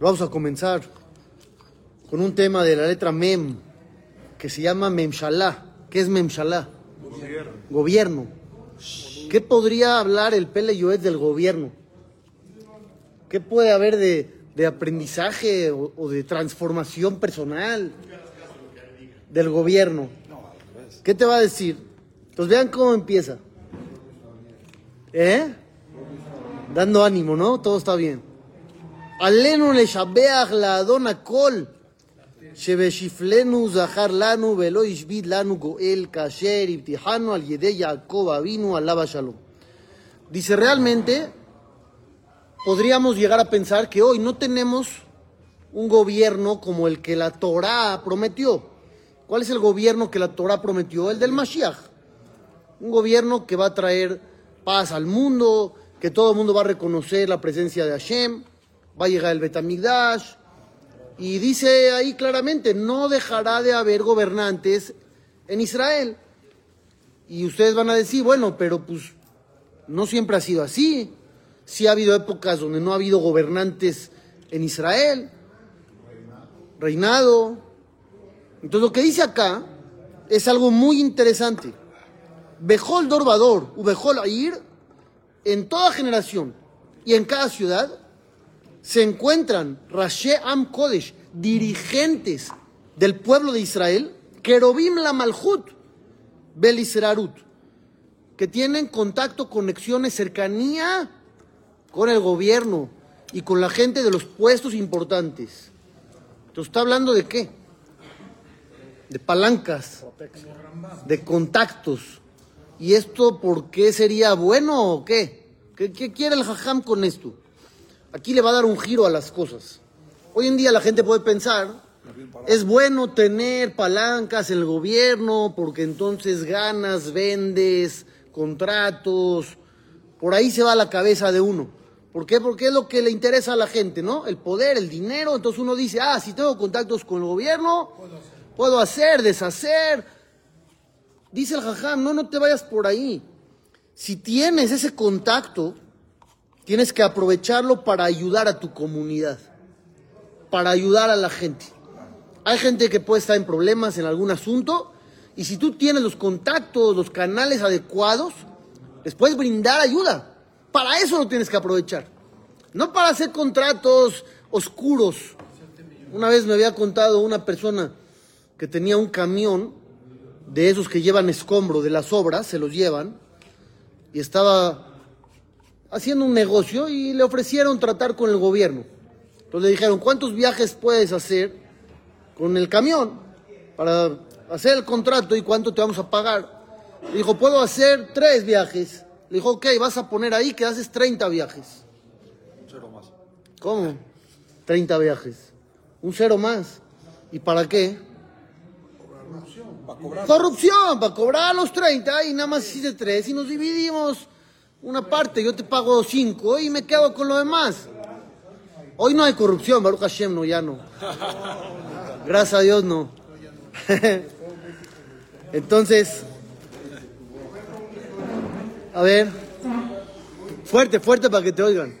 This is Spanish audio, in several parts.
Vamos a comenzar con un tema de la letra Mem, que se llama Memshalá. ¿Qué es Memshalá? Gobierno. Gobierno. ¿Qué podría hablar el Pele del gobierno? ¿Qué puede haber de, de aprendizaje o, o de transformación personal del gobierno? ¿Qué te va a decir? Entonces vean cómo empieza. ¿Eh? Dando ánimo, ¿no? Todo está bien. עלינו לשבח לאדון הכל, שבשפלנו זכר לנו ולא השביד לנו גואל, כאשר הבטיחנו על ידי יעקב אבינו עליו השלום. Dice, realmente podríamos llegar a pensar que hoy no tenemos un gobierno como el que la Torah prometió. ¿Cuál es el gobierno que la Torah prometió? El del Mashiach. Un gobierno que va a traer paz al mundo, que todo el mundo va a reconocer la presencia de Hashem, va a llegar el Betamigdash. Y dice ahí claramente, no dejará de haber gobernantes en Israel. Y ustedes van a decir, bueno, pero pues no siempre ha sido así. Sí ha habido épocas donde no ha habido gobernantes en Israel, reinado. Entonces lo que dice acá es algo muy interesante. Bejol Dorbador, Ubejol Air, en toda generación y en cada ciudad se encuentran Rashe Am Kodesh, dirigentes del pueblo de Israel, Kerobim la Malhut, Belisrarut, que tienen contacto, conexiones, cercanía con el gobierno y con la gente de los puestos importantes. Entonces, ¿está hablando de qué? De palancas, de contactos. ¿Y esto por qué sería bueno o qué? ¿Qué, qué quiere el jajam con esto? Aquí le va a dar un giro a las cosas. Hoy en día la gente puede pensar, es bueno tener palancas en el gobierno porque entonces ganas, vendes, contratos, por ahí se va la cabeza de uno. ¿Por qué? Porque es lo que le interesa a la gente, ¿no? El poder, el dinero. Entonces uno dice, ah, si tengo contactos con el gobierno, puedo hacer, deshacer. Dice el jajam, no, no te vayas por ahí. Si tienes ese contacto, tienes que aprovecharlo para ayudar a tu comunidad, para ayudar a la gente. Hay gente que puede estar en problemas en algún asunto y si tú tienes los contactos, los canales adecuados, les puedes brindar ayuda. Para eso lo tienes que aprovechar. No para hacer contratos oscuros. Una vez me había contado una persona que tenía un camión de esos que llevan escombro de las obras, se los llevan, y estaba haciendo un negocio y le ofrecieron tratar con el gobierno. Entonces le dijeron, ¿cuántos viajes puedes hacer con el camión para hacer el contrato y cuánto te vamos a pagar? Le dijo, puedo hacer tres viajes. Le dijo, ok, vas a poner ahí que haces 30 viajes. Cero más. ¿Cómo? 30 viajes. Un cero más. ¿Y para qué? Para cobrar. Corrupción, para cobrar los 30 y nada más hiciste tres y nos dividimos una parte, yo te pago 5 y me quedo con lo demás. Hoy no hay corrupción, Baruch Hashem, no, ya no. Gracias a Dios, no. Entonces, a ver, fuerte, fuerte para que te oigan.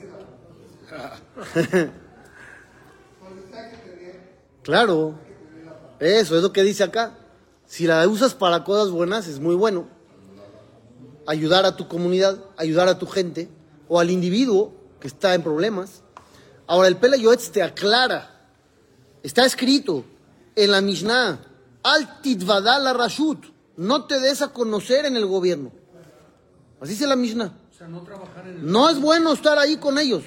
claro. Eso es lo que dice acá. Si la usas para cosas buenas, es muy bueno. Ayudar a tu comunidad, ayudar a tu gente o al individuo que está en problemas. Ahora, el Pela Yoetz te aclara. Está escrito en la Mishnah. Al titvada la rashut. No te des a conocer en el gobierno. Así dice la Mishnah. No es bueno estar ahí con ellos.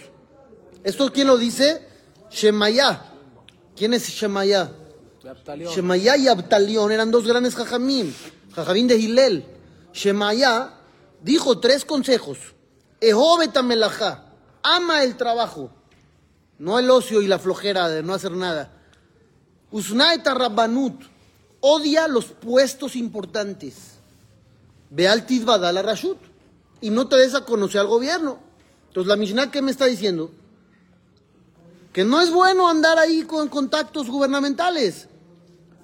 ¿Esto quién lo dice? Shemaya. ¿Quién es Shemaya? Shemaya y Abtalión eran dos grandes jajamim, jajamim de Hillel. Shemaya dijo tres consejos. Ehobet melajá, ama el trabajo, no el ocio y la flojera de no hacer nada. Usnaet Rabbanut, odia los puestos importantes. Ve al Tizbada la Rashut y no te des a conocer al gobierno. Entonces la Mishnah, ¿qué me está diciendo? Que no es bueno andar ahí con contactos gubernamentales.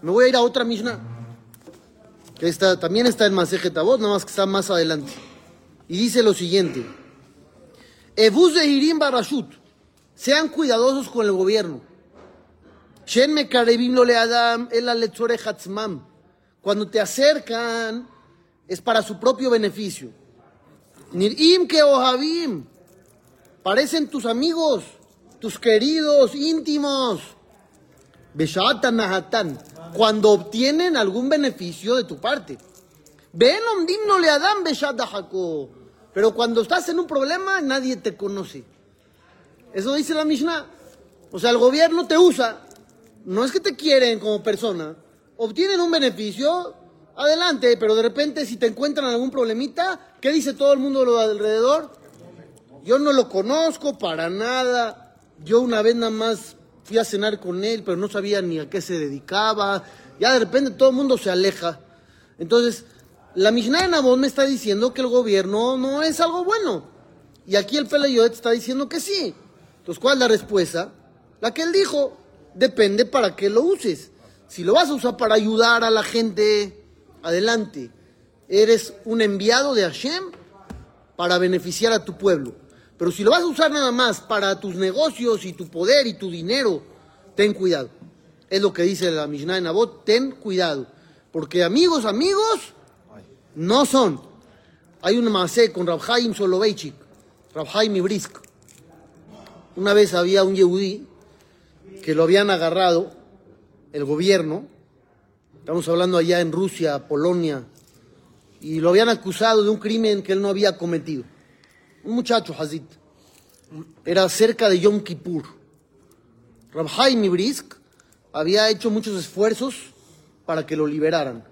Me voy a ir a otra Mishnah, que está, también está en Masejet Avot, nada más que está más adelante. Y dice lo siguiente. Ebus de Hirim Barashut, sean cuidadosos con el gobierno. Shen Mekarevim lo le adam el hatzmam. Cuando te acercan, es para su propio beneficio. Nirim que ohavim, parecen tus amigos, tus queridos, íntimos. Cuando obtienen algún beneficio de tu parte. Le dahako. Pero cuando estás en un problema, nadie te conoce. Eso dice la Mishnah. O sea, el gobierno te usa. No es que te quieren como persona. Obtienen un beneficio, adelante, pero de repente si te encuentran algún problemita, ¿qué dice todo el mundo de lo de alrededor? Yo no lo conozco para nada. Yo una vez nada más fui a cenar con él, pero no sabía ni a qué se dedicaba. Ya de repente todo el mundo se aleja. Entonces, la Mishnah de Nabot me está diciendo que el gobierno no es algo bueno. Y aquí el Peleyot está diciendo que sí. Entonces, ¿cuál es la respuesta? La que él dijo, depende para qué lo uses. Si lo vas a usar para ayudar a la gente, adelante. Eres un enviado de Hashem para beneficiar a tu pueblo. Pero si lo vas a usar nada más para tus negocios y tu poder y tu dinero, ten cuidado. Es lo que dice la Mishnah de Nabot, ten cuidado. Porque amigos, amigos, no son. Hay un macé con Rabhaim Soloveitchik, Rabhaim Ibrisk. Una vez había un yehudí que lo habían agarrado el gobierno, estamos hablando allá en Rusia, Polonia, y lo habían acusado de un crimen que él no había cometido. Un muchacho, Hazid. Era cerca de Yom Kippur. Rabhaim Ibrisk había hecho muchos esfuerzos para que lo liberaran.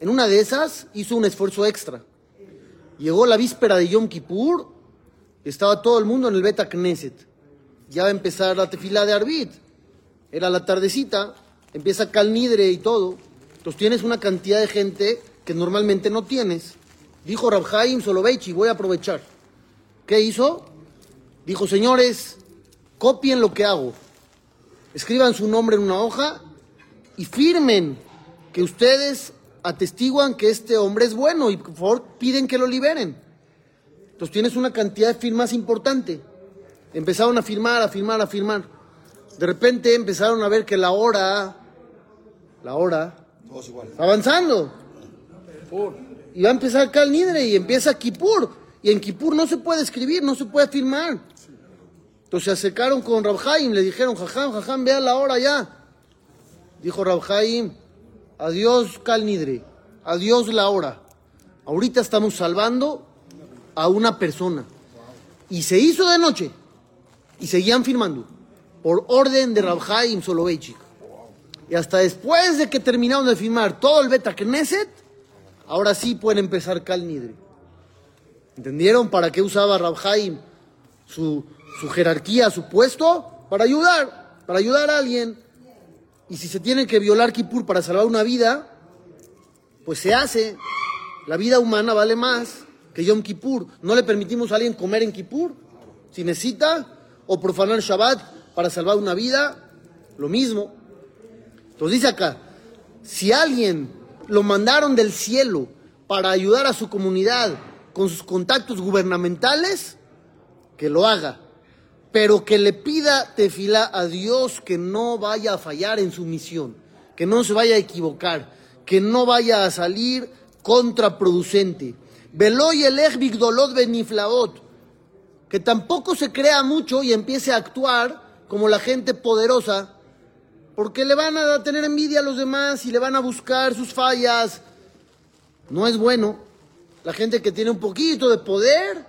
En una de esas hizo un esfuerzo extra. Llegó la víspera de Yom Kippur, estaba todo el mundo en el Beta Knesset. Ya va a empezar la tefila de Arbit. Era la tardecita, empieza Calnidre y todo. Entonces tienes una cantidad de gente que normalmente no tienes. Dijo Rabhaim Soloveitchi, voy a aprovechar. ¿Qué hizo? Dijo, señores, copien lo que hago. Escriban su nombre en una hoja y firmen que ustedes atestiguan que este hombre es bueno y por favor piden que lo liberen. Entonces tienes una cantidad de firmas importante. Empezaron a firmar, a firmar, a firmar. De repente empezaron a ver que la hora, la hora, avanzando. Y va a empezar Cal Nidre y empieza Kipur. Y en Kipur no se puede escribir, no se puede firmar. Entonces se acercaron con Rabhaim, le dijeron, Jajam, Jajam, vea la hora ya. Dijo Rabhaim, adiós Cal Nidre, adiós la hora. Ahorita estamos salvando a una persona. Y se hizo de noche. Y seguían firmando. Por orden de Rabhaim Soloveitchik. Y hasta después de que terminaron de firmar todo el Beta Knesset, ahora sí pueden empezar Cal Nidre. ¿Entendieron para qué usaba Rabhaim su, su jerarquía, su puesto? Para ayudar, para ayudar a alguien. Y si se tiene que violar Kippur para salvar una vida, pues se hace. La vida humana vale más que Yom Kippur. No le permitimos a alguien comer en Kippur. Si necesita, o profanar Shabbat para salvar una vida, lo mismo. Entonces dice acá, si alguien lo mandaron del cielo para ayudar a su comunidad con sus contactos gubernamentales, que lo haga. Pero que le pida tefila a Dios que no vaya a fallar en su misión, que no se vaya a equivocar, que no vaya a salir contraproducente. Veloy el dolot beniflaot, que tampoco se crea mucho y empiece a actuar como la gente poderosa, porque le van a tener envidia a los demás y le van a buscar sus fallas. No es bueno. La gente que tiene un poquito de poder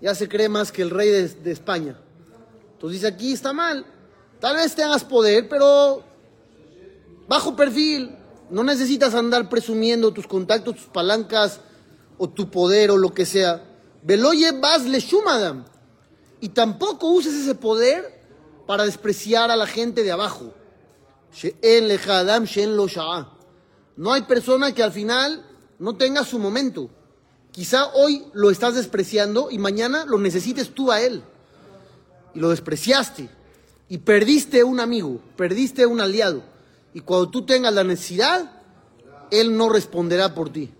ya se cree más que el rey de, España. Entonces dice aquí está mal. Tal vez tengas poder, pero bajo perfil. No necesitas andar presumiendo tus contactos, tus palancas o tu poder o lo que sea. Veloye vas le shumadam. Y tampoco uses ese poder para despreciar a la gente de abajo. No hay persona que al final no tenga su momento. Quizá hoy lo estás despreciando y mañana lo necesites tú a él. Y lo despreciaste. Y perdiste un amigo, perdiste un aliado. Y cuando tú tengas la necesidad, él no responderá por ti.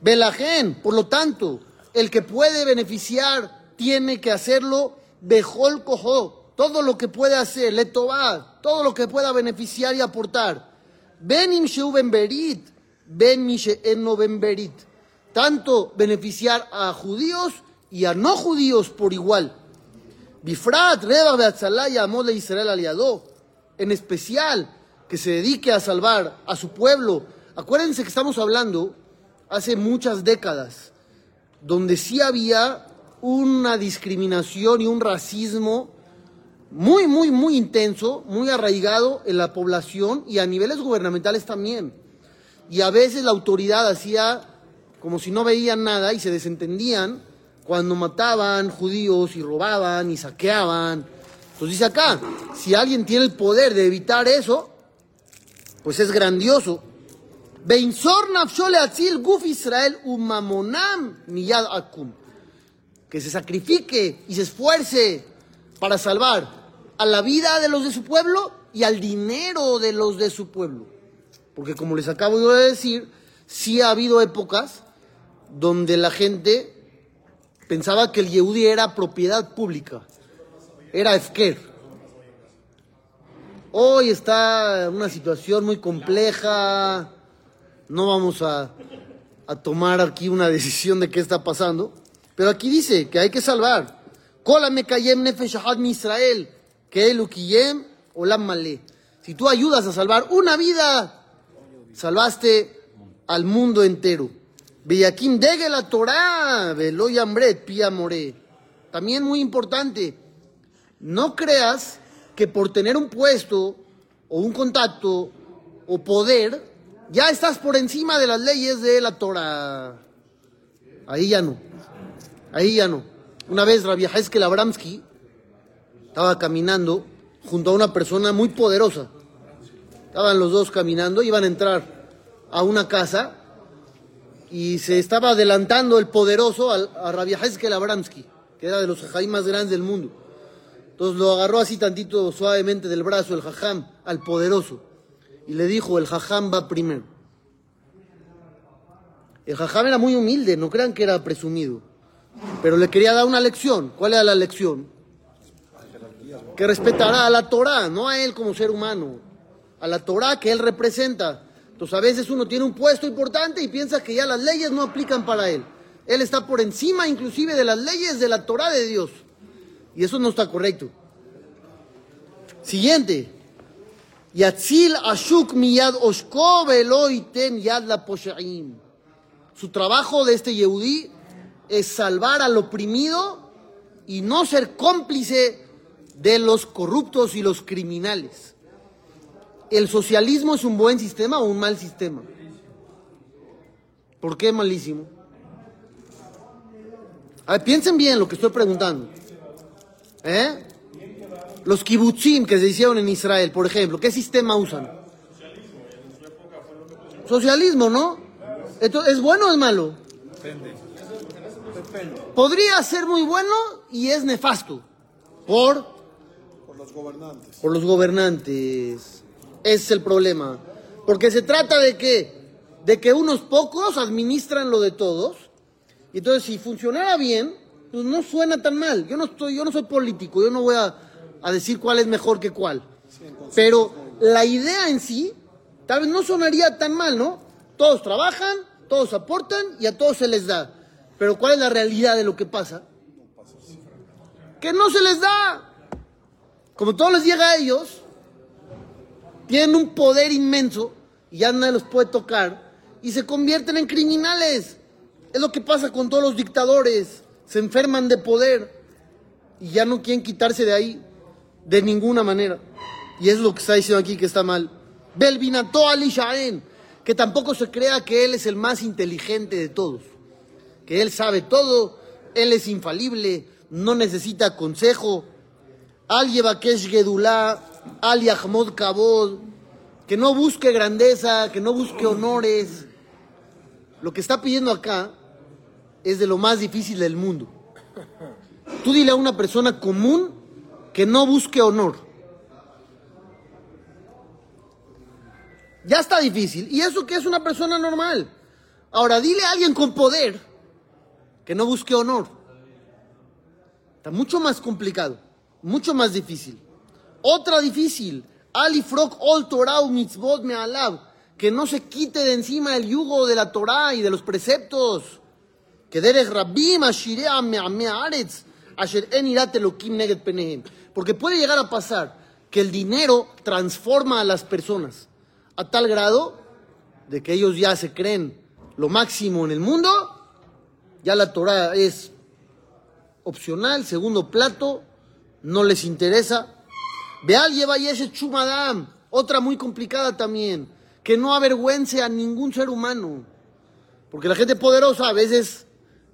Belajen, por lo tanto, el que puede beneficiar tiene que hacerlo bejol cojo. Todo lo que puede hacer, le todo lo que pueda beneficiar y aportar. Benim sheu ben berit, ben ben. Tanto beneficiar a judíos y a no judíos por igual. Bifrat, Reba, Beatzalaya, Amor de Israel aliado. En especial, que se dedique a salvar a su pueblo. Acuérdense que estamos hablando hace muchas décadas, donde sí había una discriminación y un racismo muy, muy, muy intenso, muy arraigado en la población y a niveles gubernamentales también. Y a veces la autoridad hacía como si no veían nada y se desentendían cuando mataban judíos y robaban y saqueaban. Entonces dice acá, si alguien tiene el poder de evitar eso, pues es grandioso. guf Israel umamonam miyad akum. Que se sacrifique y se esfuerce para salvar a la vida de los de su pueblo y al dinero de los de su pueblo. Porque como les acabo de decir, sí ha habido épocas donde la gente pensaba que el Yehudi era propiedad pública, era Efker. Hoy está una situación muy compleja, no vamos a, tomar aquí una decisión de qué está pasando, pero aquí dice que hay que salvar. Israel, que. Si tú ayudas a salvar una vida, salvaste al mundo entero. Beyakim degue la Torah, veloy ambret, pia more. También muy importante, no creas que por tener un puesto o un contacto o poder, ya estás por encima de las leyes de la Torah. Ahí ya no. Ahí ya no. Una vez Rabbi Heskel Abramsky estaba caminando junto a una persona muy poderosa. Estaban los dos caminando, iban a entrar a una casa y se estaba adelantando el poderoso a, Rabbi Abramsky, que era de los jajaim más grandes del mundo. Entonces lo agarró así tantito suavemente del brazo el jajam al poderoso y le dijo, el jajam va primero. El jajam era muy humilde, no crean que era presumido, pero le quería dar una lección. ¿Cuál era la lección? Que respetará a la Torah, no a él como ser humano, a la Torah que él representa. Entonces a veces uno tiene un puesto importante y piensa que ya las leyes no aplican para él. Él está por encima inclusive de las leyes de la Torah de Dios. Y eso no está correcto. Siguiente. Yatzil Ashuk Miyad Oshko Ten Yad La Su trabajo de este Yehudí es salvar al oprimido y no ser cómplice de los corruptos y los criminales. ¿El socialismo es un buen sistema o un mal sistema? ¿Por qué malísimo? A ver, piensen bien lo que estoy preguntando. ¿Eh? Los kibbutzim que se hicieron en Israel, por ejemplo, ¿qué sistema usan? Socialismo, ¿no? ¿Es bueno o es malo? Podría ser muy bueno y es nefasto. ¿Por? Por los gobernantes. Por los gobernantes. Es el problema. Porque se trata de que, de que unos pocos administran lo de todos. Y entonces, si funcionara bien, pues no suena tan mal. Yo no, estoy, yo no soy político, yo no voy a, a decir cuál es mejor que cuál. Pero la idea en sí, tal vez no sonaría tan mal, ¿no? Todos trabajan, todos aportan y a todos se les da. Pero ¿cuál es la realidad de lo que pasa? Que no se les da. Como todo les llega a ellos, tienen un poder inmenso y ya nadie los puede tocar y se convierten en criminales. Es lo que pasa con todos los dictadores. Se enferman de poder y ya no quieren quitarse de ahí de ninguna manera. Y es lo que está diciendo aquí que está mal. Belvinato Ali Shaen, que tampoco se crea que él es el más inteligente de todos, que él sabe todo, él es infalible, no necesita consejo. Al Yebakesh Gedulá, Al Yahmod Kabod, que no busque grandeza, que no busque honores. Lo que está pidiendo acá es de lo más difícil del mundo. Tú dile a una persona común que no busque honor. Ya está difícil. ¿Y eso que es una persona normal? Ahora, dile a alguien con poder que no busque honor. Está mucho más complicado, mucho más difícil. Otra difícil, Ali Frog Ol Torah Mitzvot Me'alav, que no se quite de encima el yugo de la Torah y de los preceptos. Que derech Rabbim Ashirea Me'aretz, Asher En Irat Elokim Neged Penehem. Porque puede llegar a pasar que el dinero transforma a las personas a tal grado de que ellos ya se creen lo máximo en el mundo, ya la Torah es opcional, segundo plato, no les interesa. Veal lleva ese chumadam, otra muy complicada también, que no avergüence a ningún ser humano. Porque la gente poderosa a veces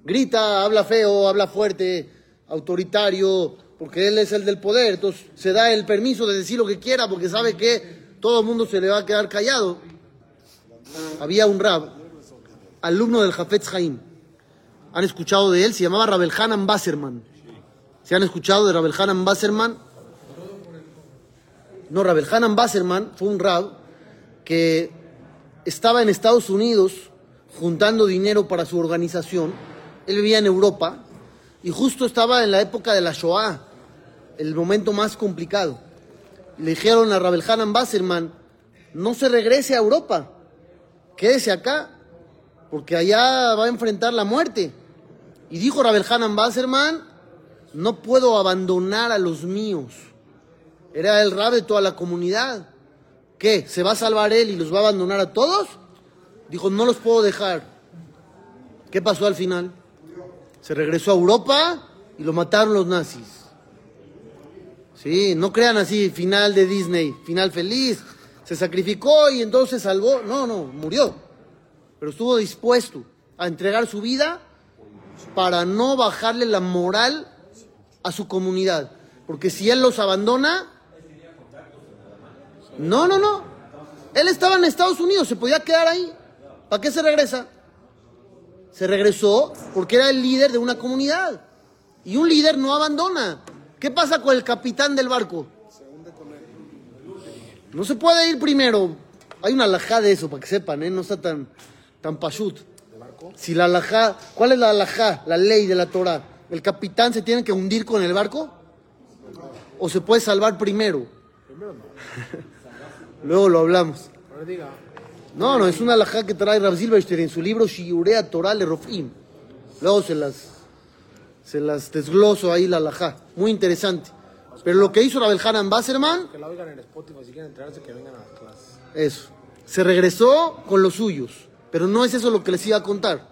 grita, habla feo, habla fuerte, autoritario, porque él es el del poder, entonces se da el permiso de decir lo que quiera porque sabe que todo el mundo se le va a quedar callado. Había un rab, alumno del Jafetz Haim. ¿Han escuchado de él? Se llamaba Rabel Hanan Basserman. ¿Se han escuchado de Rabel Hanan Basserman? No, Rabel Hanan Basserman fue un rab que estaba en Estados Unidos juntando dinero para su organización. Él vivía en Europa y justo estaba en la época de la Shoah, el momento más complicado le dijeron a Rabel Hanan Basserman, no se regrese a Europa, quédese acá, porque allá va a enfrentar la muerte. Y dijo Rabel Hanan Basserman, no puedo abandonar a los míos. Era el rab de toda la comunidad. ¿Qué? ¿Se va a salvar él y los va a abandonar a todos? Dijo, no los puedo dejar. ¿Qué pasó al final? Se regresó a Europa y lo mataron los nazis. Sí, no crean así, final de Disney, final feliz, se sacrificó y entonces salvó. No, no, murió. Pero estuvo dispuesto a entregar su vida para no bajarle la moral a su comunidad. Porque si él los abandona... No, no, no. Él estaba en Estados Unidos, se podía quedar ahí. ¿Para qué se regresa? Se regresó porque era el líder de una comunidad. Y un líder no abandona. ¿Qué pasa con el capitán del barco? No se puede ir primero. Hay una alajá de eso, para que sepan, ¿eh? No está tan, tan pashut. Si la alajá, ¿cuál es la alajá? La ley de la Torah. ¿El capitán se tiene que hundir con el barco? ¿O se puede salvar primero? Primero no. Luego lo hablamos. No, no, es una alajá que trae Rav Silverstein en su libro Shiurea Torah le Rofim. Luego se las se las desgloso ahí la alajá. Muy interesante. Pero lo que hizo Rabel Hanan Basserman. Que la oigan en Spotify, si quieren enterarse, que vengan a las clases. Eso. Se regresó con los suyos. Pero no es eso lo que les iba a contar.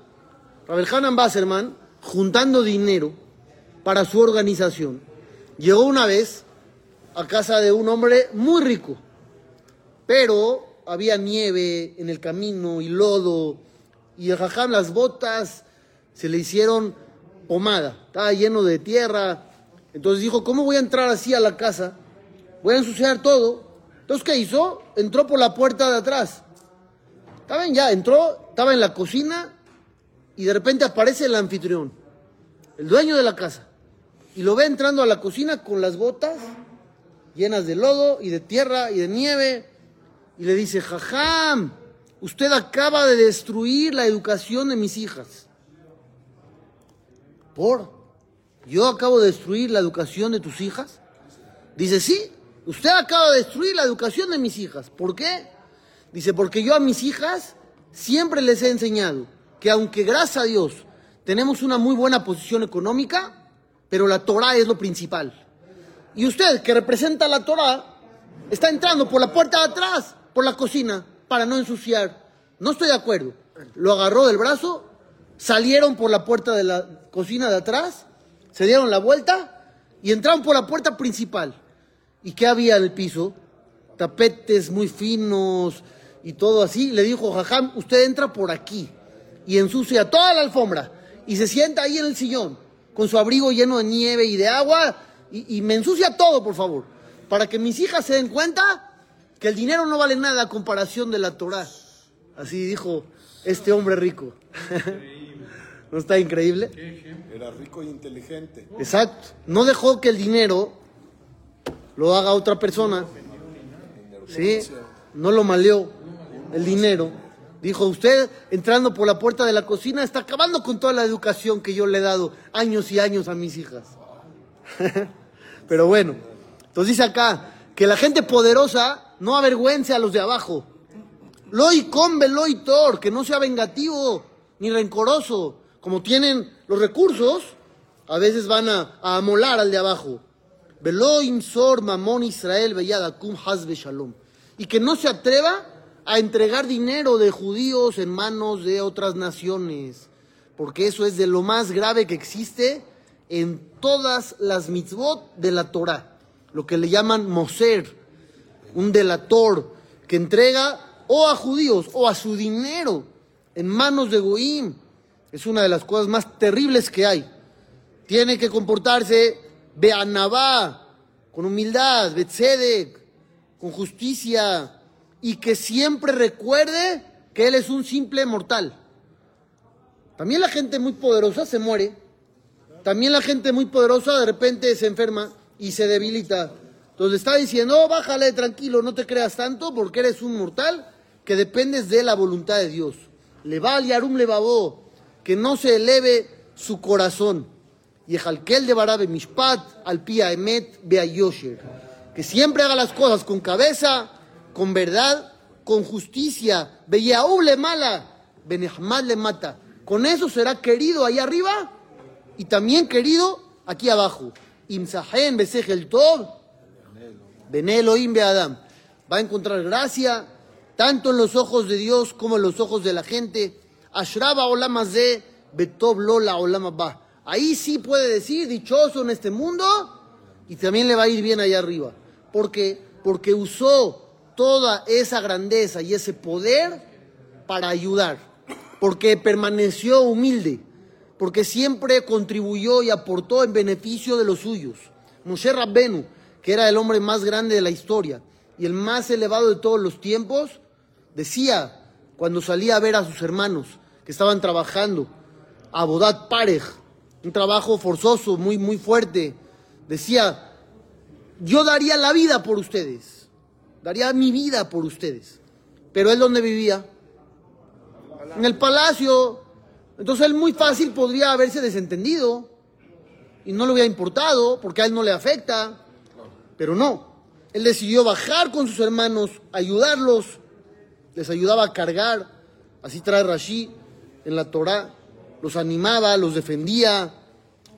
Rabel Hanan Basserman, juntando dinero para su organización, llegó una vez a casa de un hombre muy rico. Pero había nieve en el camino y lodo. Y el jajam, las botas se le hicieron pomada, estaba lleno de tierra. Entonces dijo, ¿cómo voy a entrar así a la casa? Voy a ensuciar todo. Entonces, ¿qué hizo? Entró por la puerta de atrás. Está bien, ya entró, estaba en la cocina y de repente aparece el anfitrión, el dueño de la casa. Y lo ve entrando a la cocina con las botas llenas de lodo y de tierra y de nieve. Y le dice, jajam, usted acaba de destruir la educación de mis hijas. ¿Por? ¿Yo acabo de destruir la educación de tus hijas? Dice, sí, usted acaba de destruir la educación de mis hijas. ¿Por qué? Dice, porque yo a mis hijas siempre les he enseñado que aunque gracias a Dios tenemos una muy buena posición económica, pero la Torah es lo principal. Y usted, que representa la Torah, está entrando por la puerta de atrás, por la cocina, para no ensuciar. No estoy de acuerdo. Lo agarró del brazo salieron por la puerta de la cocina de atrás, se dieron la vuelta y entraron por la puerta principal. ¿Y qué había en el piso? tapetes muy finos y todo así. Le dijo, Jajam, usted entra por aquí y ensucia toda la alfombra y se sienta ahí en el sillón con su abrigo lleno de nieve y de agua y, y me ensucia todo, por favor, para que mis hijas se den cuenta que el dinero no vale nada a comparación de la Torah. Así dijo este hombre rico. ¿No está increíble? Era rico y inteligente. Exacto. No dejó que el dinero lo haga otra persona. Sí. No lo maleó el dinero. Dijo, usted entrando por la puerta de la cocina está acabando con toda la educación que yo le he dado años y años a mis hijas. Pero bueno, entonces dice acá que la gente poderosa no avergüence a los de abajo. Loy combe, loy tor, que no sea vengativo ni rencoroso. Como tienen los recursos, a veces van a, a amolar al de abajo. Velo imsor mamón Israel beyadakum hasbe shalom. Y que no se atreva a entregar dinero de judíos en manos de otras naciones. Porque eso es de lo más grave que existe en todas las mitzvot de la Torah. Lo que le llaman moser, un delator que entrega o a judíos o a su dinero en manos de Goim. Es una de las cosas más terribles que hay. Tiene que comportarse beanabá, con humildad, betzedek, con justicia y que siempre recuerde que él es un simple mortal. También la gente muy poderosa se muere. También la gente muy poderosa de repente se enferma y se debilita. Entonces está diciendo, oh, bájale tranquilo, no te creas tanto porque eres un mortal que dependes de la voluntad de Dios. Le va al yarum le babó, que no se eleve su corazón. Y ejalkel de barabe mishpat al pia emet beayosher. Que siempre haga las cosas con cabeza, con verdad, con justicia. Beyaú le mala, benehmad le mata. Con eso será querido ahí arriba y también querido aquí abajo. Imsahen besejel tov, beneloim beadam. Va a encontrar gracia tanto en los ojos de Dios como en los ojos de la gente. Ashraba olamazé, betov lola olamabá. Ahí sí puede decir dichoso en este mundo y también le va a ir bien allá arriba. ¿Por qué? Porque usó toda esa grandeza y ese poder para ayudar. Porque permaneció humilde. Porque siempre contribuyó y aportó en beneficio de los suyos. Moshe Rabbenu, que era el hombre más grande de la historia y el más elevado de todos los tiempos, decía cuando salía a ver a sus hermanos que estaban trabajando, a Bodat Parej, un trabajo forzoso, muy, muy fuerte, decía, yo daría la vida por ustedes, daría mi vida por ustedes. Pero él donde vivía? En el palacio. Entonces él muy fácil podría haberse desentendido y no le hubiera importado porque a él no le afecta. Pero no, él decidió bajar con sus hermanos, ayudarlos, les ayudaba a cargar, así trae Rashi en la Torah, los animaba, los defendía.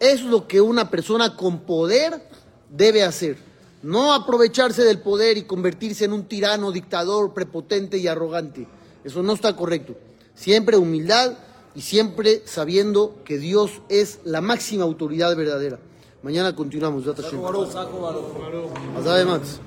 Es lo que una persona con poder debe hacer. No aprovecharse del poder y convertirse en un tirano, dictador, prepotente y arrogante. Eso no está correcto. Siempre humildad y siempre sabiendo que Dios es la máxima autoridad verdadera. Mañana continuamos. Max.